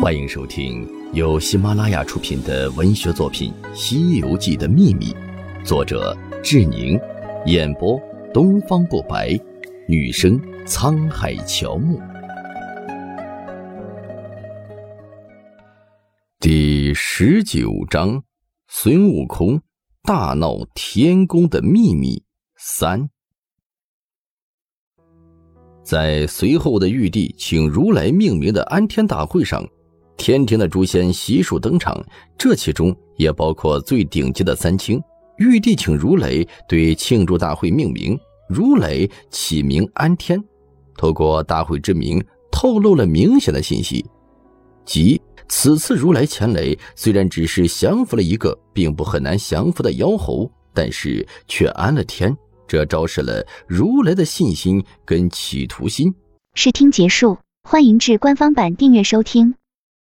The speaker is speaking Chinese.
欢迎收听由喜马拉雅出品的文学作品《西游记的秘密》，作者志宁，演播东方不白，女生沧海乔木。第十九章：孙悟空大闹天宫的秘密三。在随后的玉帝请如来命名的安天大会上。天庭的诛仙悉数登场，这其中也包括最顶级的三清。玉帝请如来对庆祝大会命名，如来起名安天。透过大会之名，透露了明显的信息，即此次如来前来，虽然只是降服了一个并不很难降服的妖猴，但是却安了天。这昭示了如来的信心跟企图心。试听结束，欢迎至官方版订阅收听。